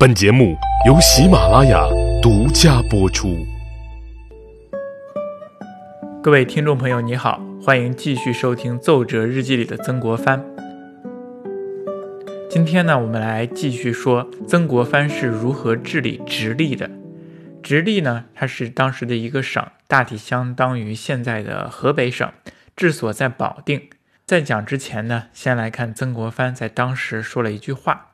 本节目由喜马拉雅独家播出。各位听众朋友，你好，欢迎继续收听《奏折日记》里的曾国藩。今天呢，我们来继续说曾国藩是如何治理直隶的。直隶呢，它是当时的一个省，大体相当于现在的河北省，治所在保定。在讲之前呢，先来看曾国藩在当时说了一句话，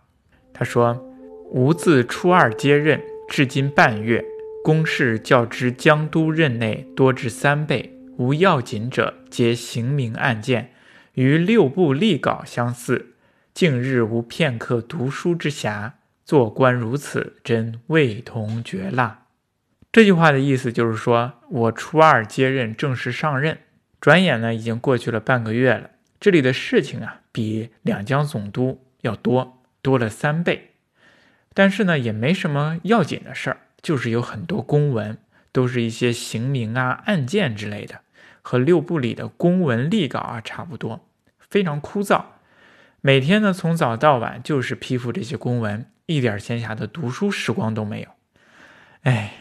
他说：“吾自初二接任，至今半月，公事较之江都任内多至三倍，无要紧者，皆刑名案件，与六部例稿相似。近日无片刻读书之暇，做官如此，真味同嚼蜡。”这句话的意思就是说，我初二接任，正式上任，转眼呢已经过去了半个月了。这里的事情啊，比两江总督要多多了三倍，但是呢，也没什么要紧的事儿，就是有很多公文，都是一些刑名啊、案件之类的，和六部里的公文立稿啊差不多，非常枯燥。每天呢，从早到晚就是批复这些公文，一点闲暇的读书时光都没有。哎，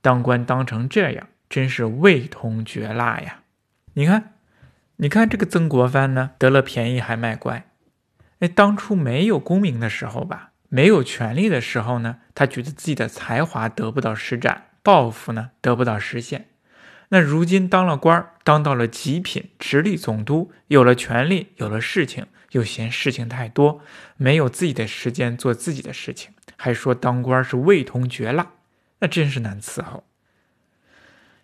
当官当成这样，真是味同嚼蜡呀！你看。你看这个曾国藩呢，得了便宜还卖乖。哎，当初没有功名的时候吧，没有权力的时候呢，他觉得自己的才华得不到施展，抱负呢得不到实现。那如今当了官儿，当到了极品直隶总督，有了权力，有了事情，又嫌事情太多，没有自己的时间做自己的事情，还说当官是味同嚼蜡，那真是难伺候。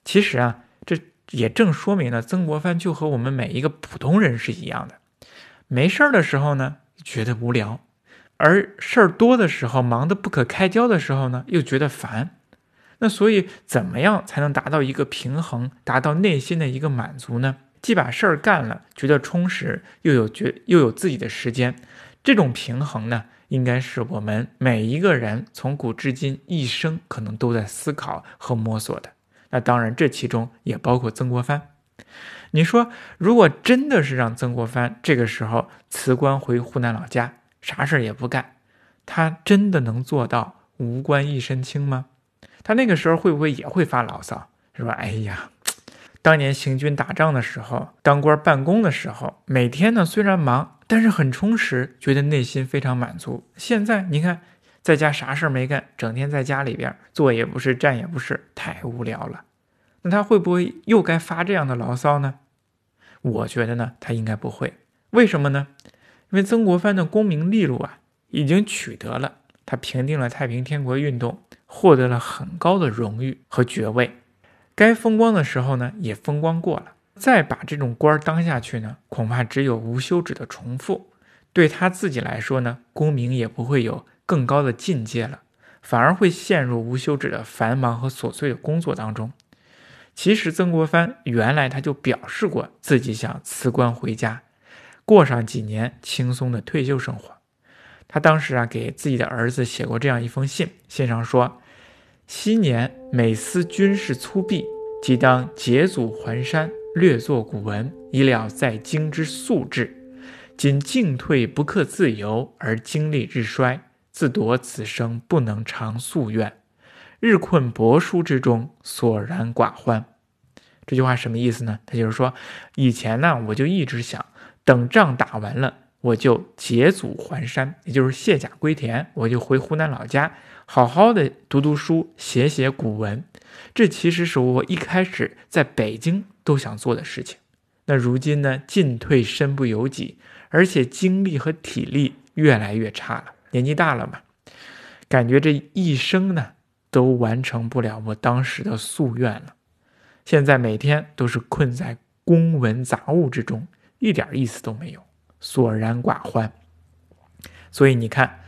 其实啊，这。也正说明了曾国藩就和我们每一个普通人是一样的，没事儿的时候呢觉得无聊，而事儿多的时候，忙得不可开交的时候呢又觉得烦。那所以怎么样才能达到一个平衡，达到内心的一个满足呢？既把事儿干了，觉得充实，又有觉又有自己的时间，这种平衡呢，应该是我们每一个人从古至今一生可能都在思考和摸索的。那当然，这其中也包括曾国藩。你说，如果真的是让曾国藩这个时候辞官回湖南老家，啥事儿也不干，他真的能做到无官一身轻吗？他那个时候会不会也会发牢骚，是吧？哎呀，当年行军打仗的时候，当官办公的时候，每天呢虽然忙，但是很充实，觉得内心非常满足。现在你看。在家啥事儿没干，整天在家里边坐也不是，站也不是，太无聊了。那他会不会又该发这样的牢骚呢？我觉得呢，他应该不会。为什么呢？因为曾国藩的功名利禄啊，已经取得了。他平定了太平天国运动，获得了很高的荣誉和爵位。该风光的时候呢，也风光过了。再把这种官当下去呢，恐怕只有无休止的重复。对他自己来说呢，功名也不会有。更高的境界了，反而会陷入无休止的繁忙和琐碎的工作当中。其实曾国藩原来他就表示过自己想辞官回家，过上几年轻松的退休生活。他当时啊给自己的儿子写过这样一封信，信上说：“昔年每思军事粗鄙，即当解祖还山，略作古文，以了在京之素质。今进退不克自由，而精力日衰。”自夺此生不能长夙愿，日困帛书之中，索然寡欢。这句话什么意思呢？他就是说，以前呢，我就一直想等仗打完了，我就解组还山，也就是卸甲归田，我就回湖南老家，好好的读读书，写写古文。这其实是我一开始在北京都想做的事情。那如今呢，进退身不由己，而且精力和体力越来越差了。年纪大了嘛，感觉这一生呢都完成不了我当时的夙愿了。现在每天都是困在公文杂物之中，一点意思都没有，索然寡欢。所以你看，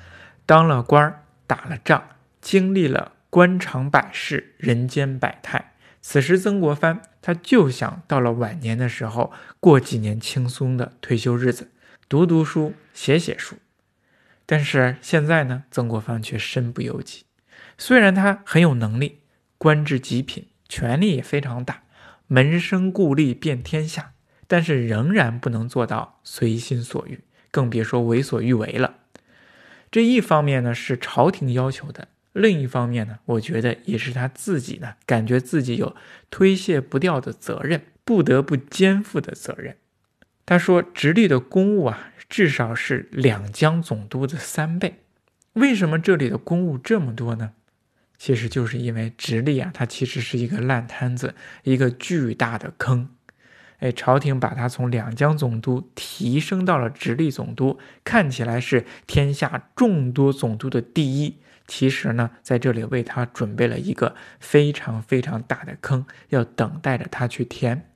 当了官儿，打了仗，经历了官场百事、人间百态，此时曾国藩他就想到了晚年的时候过几年轻松的退休日子，读读书，写写书。但是现在呢，曾国藩却身不由己。虽然他很有能力，官至极品，权力也非常大，门生故吏遍天下，但是仍然不能做到随心所欲，更别说为所欲为了。这一方面呢是朝廷要求的，另一方面呢，我觉得也是他自己呢感觉自己有推卸不掉的责任，不得不肩负的责任。他说，直隶的公务啊，至少是两江总督的三倍。为什么这里的公务这么多呢？其实就是因为直隶啊，它其实是一个烂摊子，一个巨大的坑。哎，朝廷把他从两江总督提升到了直隶总督，看起来是天下众多总督的第一。其实呢，在这里为他准备了一个非常非常大的坑，要等待着他去填。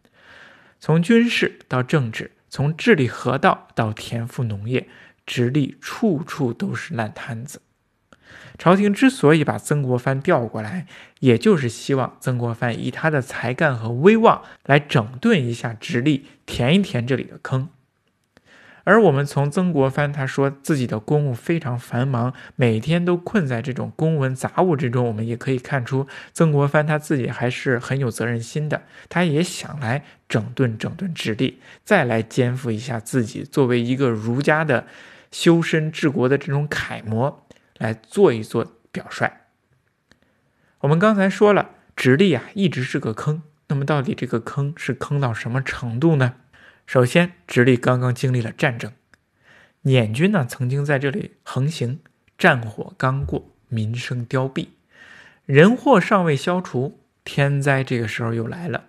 从军事到政治，从治理河道到田赋农业，直隶处处都是烂摊子。朝廷之所以把曾国藩调过来，也就是希望曾国藩以他的才干和威望来整顿一下直隶，填一填这里的坑。而我们从曾国藩他说自己的公务非常繁忙，每天都困在这种公文杂物之中，我们也可以看出曾国藩他自己还是很有责任心的，他也想来整顿整顿直隶，再来肩负一下自己作为一个儒家的修身治国的这种楷模。来做一做表率。我们刚才说了，直隶啊一直是个坑。那么到底这个坑是坑到什么程度呢？首先，直隶刚刚经历了战争，捻军呢曾经在这里横行，战火刚过，民生凋敝，人祸尚未消除，天灾这个时候又来了。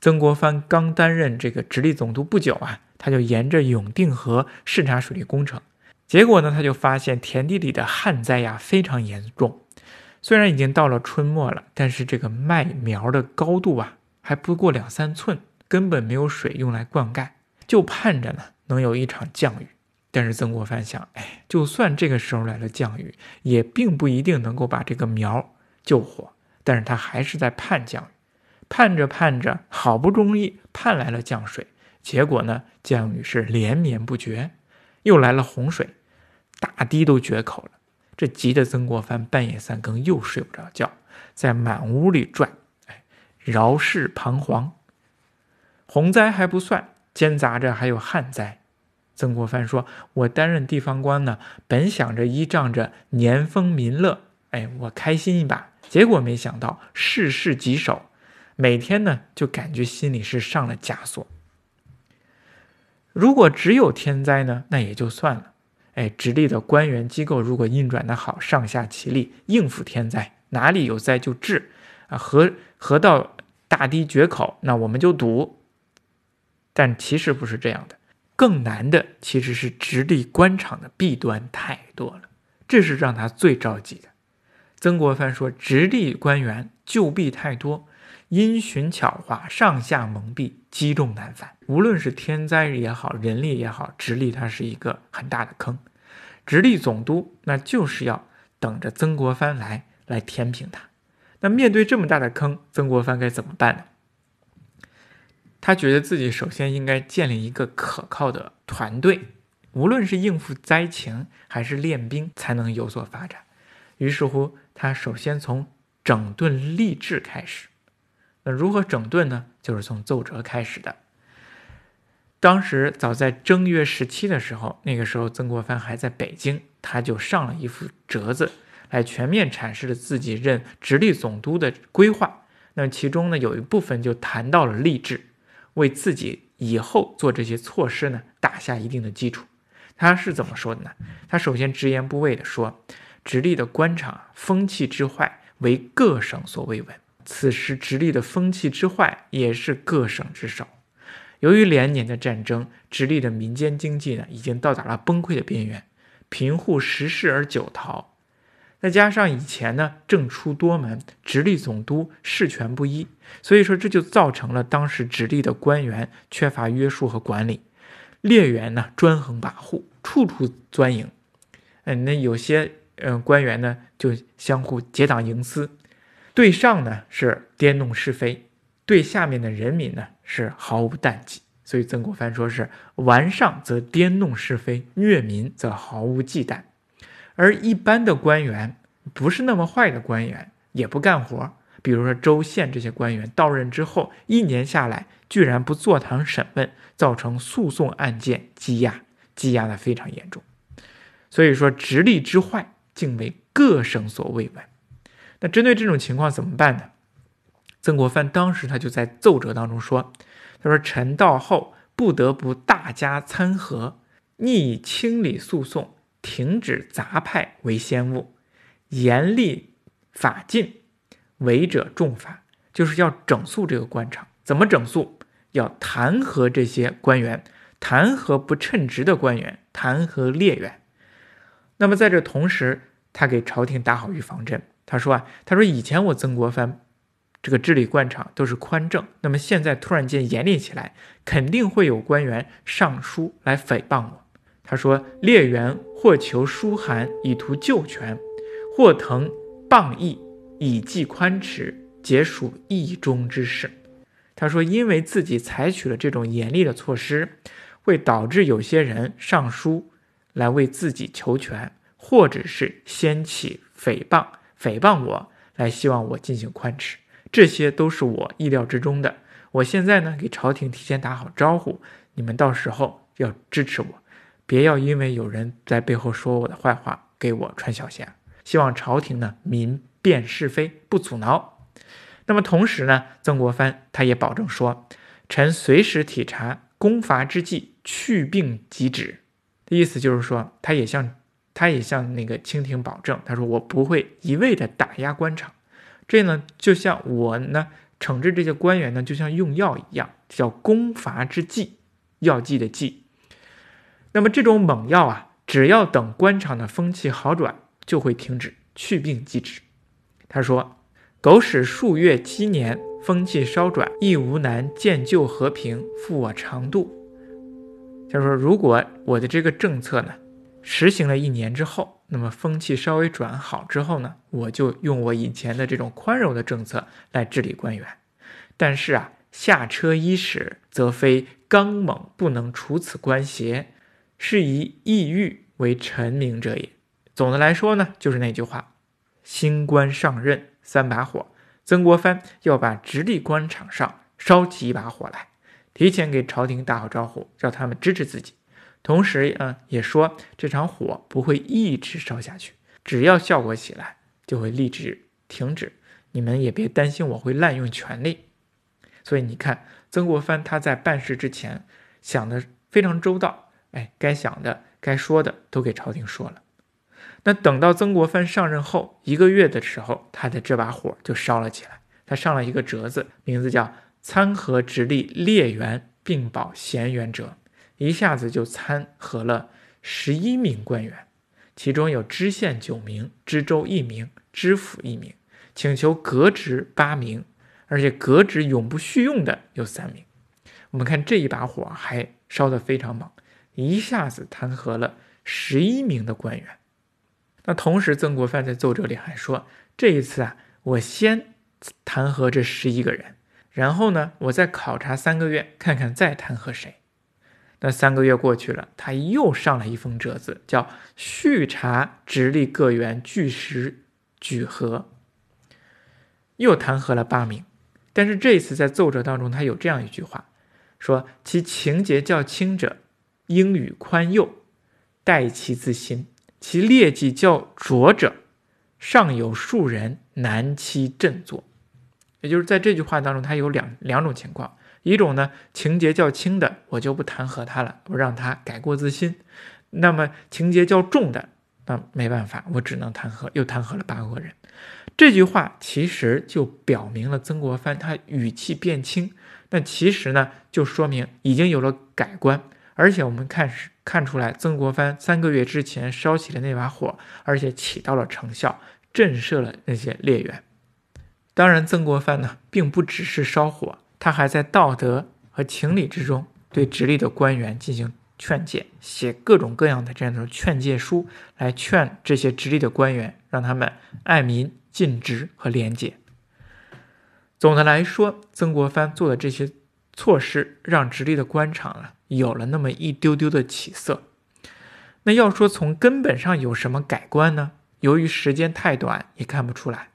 曾国藩刚担任这个直隶总督不久啊，他就沿着永定河视察水利工程。结果呢，他就发现田地里的旱灾呀非常严重。虽然已经到了春末了，但是这个麦苗的高度啊还不过两三寸，根本没有水用来灌溉，就盼着呢能有一场降雨。但是曾国藩想，哎，就算这个时候来了降雨，也并不一定能够把这个苗救活。但是他还是在盼降雨，盼着盼着，好不容易盼来了降水，结果呢，降雨是连绵不绝。又来了洪水，大堤都决口了。这急得曾国藩半夜三更又睡不着觉，在满屋里转，哎，饶是彷徨。洪灾还不算，兼杂着还有旱灾。曾国藩说：“我担任地方官呢，本想着依仗着年丰民乐，哎，我开心一把。结果没想到事事棘手，每天呢就感觉心里是上了枷锁。”如果只有天灾呢，那也就算了。哎，直隶的官员机构如果运转的好，上下齐力应付天灾，哪里有灾就治啊，河河道大堤决口，那我们就堵。但其实不是这样的，更难的其实是直隶官场的弊端太多了，这是让他最着急的。曾国藩说，直隶官员旧弊太多。因循巧化，上下蒙蔽，积重难返。无论是天灾也好，人力也好，直隶它是一个很大的坑。直隶总督那就是要等着曾国藩来来填平它。那面对这么大的坑，曾国藩该怎么办呢？他觉得自己首先应该建立一个可靠的团队，无论是应付灾情还是练兵，才能有所发展。于是乎，他首先从整顿吏治开始。那如何整顿呢？就是从奏折开始的。当时早在正月十七的时候，那个时候曾国藩还在北京，他就上了一副折子，来全面阐释了自己任直隶总督的规划。那其中呢，有一部分就谈到了吏治，为自己以后做这些措施呢打下一定的基础。他是怎么说的呢？他首先直言不讳地说，直隶的官场风气之坏，为各省所未闻。此时，直隶的风气之坏也是各省之首。由于连年的战争，直隶的民间经济呢已经到达了崩溃的边缘，贫户食事而九逃。再加上以前呢政出多门，直隶总督事权不一，所以说这就造成了当时直隶的官员缺乏约束和管理，劣员呢专横跋扈，处处钻营。嗯，那有些嗯官员呢就相互结党营私。对上呢是颠弄是非，对下面的人民呢是毫无淡己。所以曾国藩说是玩上则颠弄是非，虐民则毫无忌惮。而一般的官员，不是那么坏的官员，也不干活。比如说州县这些官员到任之后，一年下来居然不坐堂审问，造成诉讼案件积压，积压的非常严重。所以说直隶之坏，竟为各省所未闻。那针对这种情况怎么办呢？曾国藩当时他就在奏折当中说：“他说臣到后不得不大加参合，逆清理诉讼，停止杂派为先务，严厉法禁，违者重罚，就是要整肃这个官场。怎么整肃？要弹劾这些官员，弹劾不称职的官员，弹劾劣员。”那么在这同时，他给朝廷打好预防针。他说啊，他说以前我曾国藩这个治理官场都是宽政，那么现在突然间严厉起来，肯定会有官员上书来诽谤我。他说列员或求书函以图救权，或腾谤议以济宽弛，皆属意中之事。他说，因为自己采取了这种严厉的措施，会导致有些人上书。来为自己求全，或者是掀起诽谤，诽谤我，来希望我进行宽弛，这些都是我意料之中的。我现在呢，给朝廷提前打好招呼，你们到时候要支持我，别要因为有人在背后说我的坏话，给我穿小鞋。希望朝廷呢明辨是非，不阻挠。那么同时呢，曾国藩他也保证说，臣随时体察攻伐之际，去病即止。意思就是说，他也向他也向那个清廷保证，他说我不会一味的打压官场，这呢就像我呢惩治这些官员呢，就像用药一样，叫攻伐之计，药剂的剂。那么这种猛药啊，只要等官场的风气好转，就会停止，去病即止。他说，苟使数月七年，风气稍转，亦无难见旧和平，复我长度。他说：“如果我的这个政策呢，实行了一年之后，那么风气稍微转好之后呢，我就用我以前的这种宽容的政策来治理官员。但是啊，下车伊始，则非刚猛不能除此官邪，是以抑郁为臣民者也。总的来说呢，就是那句话：新官上任三把火，曾国藩要把直隶官场上烧起一把火来。”提前给朝廷打好招呼，让他们支持自己，同时啊，也说这场火不会一直烧下去，只要效果起来，就会立即停止。你们也别担心我会滥用权力。所以你看，曾国藩他在办事之前想的非常周到，哎，该想的、该说的都给朝廷说了。那等到曾国藩上任后一个月的时候，他的这把火就烧了起来。他上了一个折子，名字叫。参合直隶列员并保贤员者，一下子就参合了十一名官员，其中有知县九名，知州一名，知府一名，请求革职八名，而且革职永不续用的有三名。我们看这一把火还烧得非常猛，一下子弹劾了十一名的官员。那同时，曾国藩在奏折里还说，这一次啊，我先弹劾这十一个人。然后呢，我再考察三个月，看看再弹劾谁。那三个月过去了，他又上了一封折子，叫续查直隶各员据实举核，又弹劾了八名。但是这一次在奏折当中，他有这样一句话，说其情节较轻者，应予宽宥，待其自新；其劣迹较浊者，尚有数人难期振作。也就是在这句话当中，他有两两种情况，一种呢情节较轻的，我就不弹劾他了，我让他改过自新；那么情节较重的，那没办法，我只能弹劾，又弹劾了八个人。这句话其实就表明了曾国藩他语气变轻，那其实呢就说明已经有了改观，而且我们看是看出来，曾国藩三个月之前烧起的那把火，而且起到了成效，震慑了那些劣员。当然，曾国藩呢，并不只是烧火，他还在道德和情理之中，对直隶的官员进行劝诫，写各种各样的这样的劝诫书，来劝这些直隶的官员，让他们爱民、尽职和廉洁。总的来说，曾国藩做的这些措施，让直隶的官场啊，有了那么一丢丢的起色。那要说从根本上有什么改观呢？由于时间太短，也看不出来。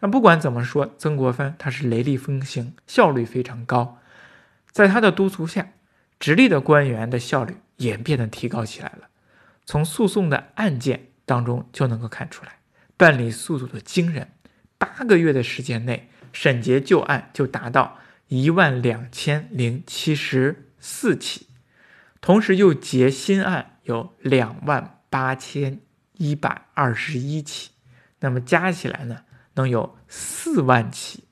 那不管怎么说，曾国藩他是雷厉风行，效率非常高。在他的督促下，直隶的官员的效率也变得提高起来了。从诉讼的案件当中就能够看出来，办理速度的惊人，八个月的时间内，审结旧案就达到一万两千零七十四起，同时又结新案有两万八千一百二十一起，那么加起来呢，能有四万起，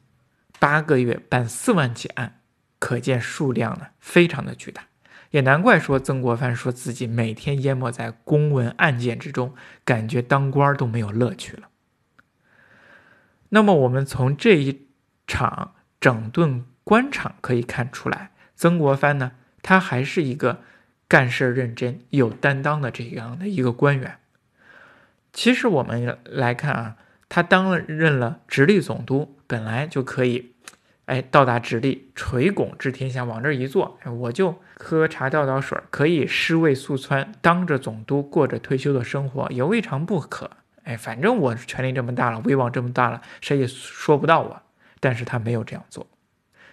八个月办四万起案，可见数量呢非常的巨大。也难怪说曾国藩说自己每天淹没在公文案件之中，感觉当官都没有乐趣了。那么我们从这一场整顿官场可以看出来，曾国藩呢，他还是一个干事认真、有担当的这样的一个官员。其实我们来看啊，他当了任了直隶总督，本来就可以。哎，到达直隶，垂拱治天下，往这一坐，我就喝茶倒倒水，可以尸位素餐，当着总督过着退休的生活，也未尝不可。哎，反正我权力这么大了，威望这么大了，谁也说不到我。但是他没有这样做，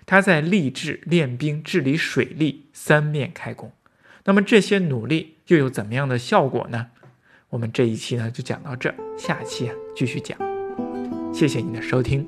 他在励志练兵、治理水利三面开工。那么这些努力又有怎么样的效果呢？我们这一期呢就讲到这，下期啊继续讲。谢谢你的收听。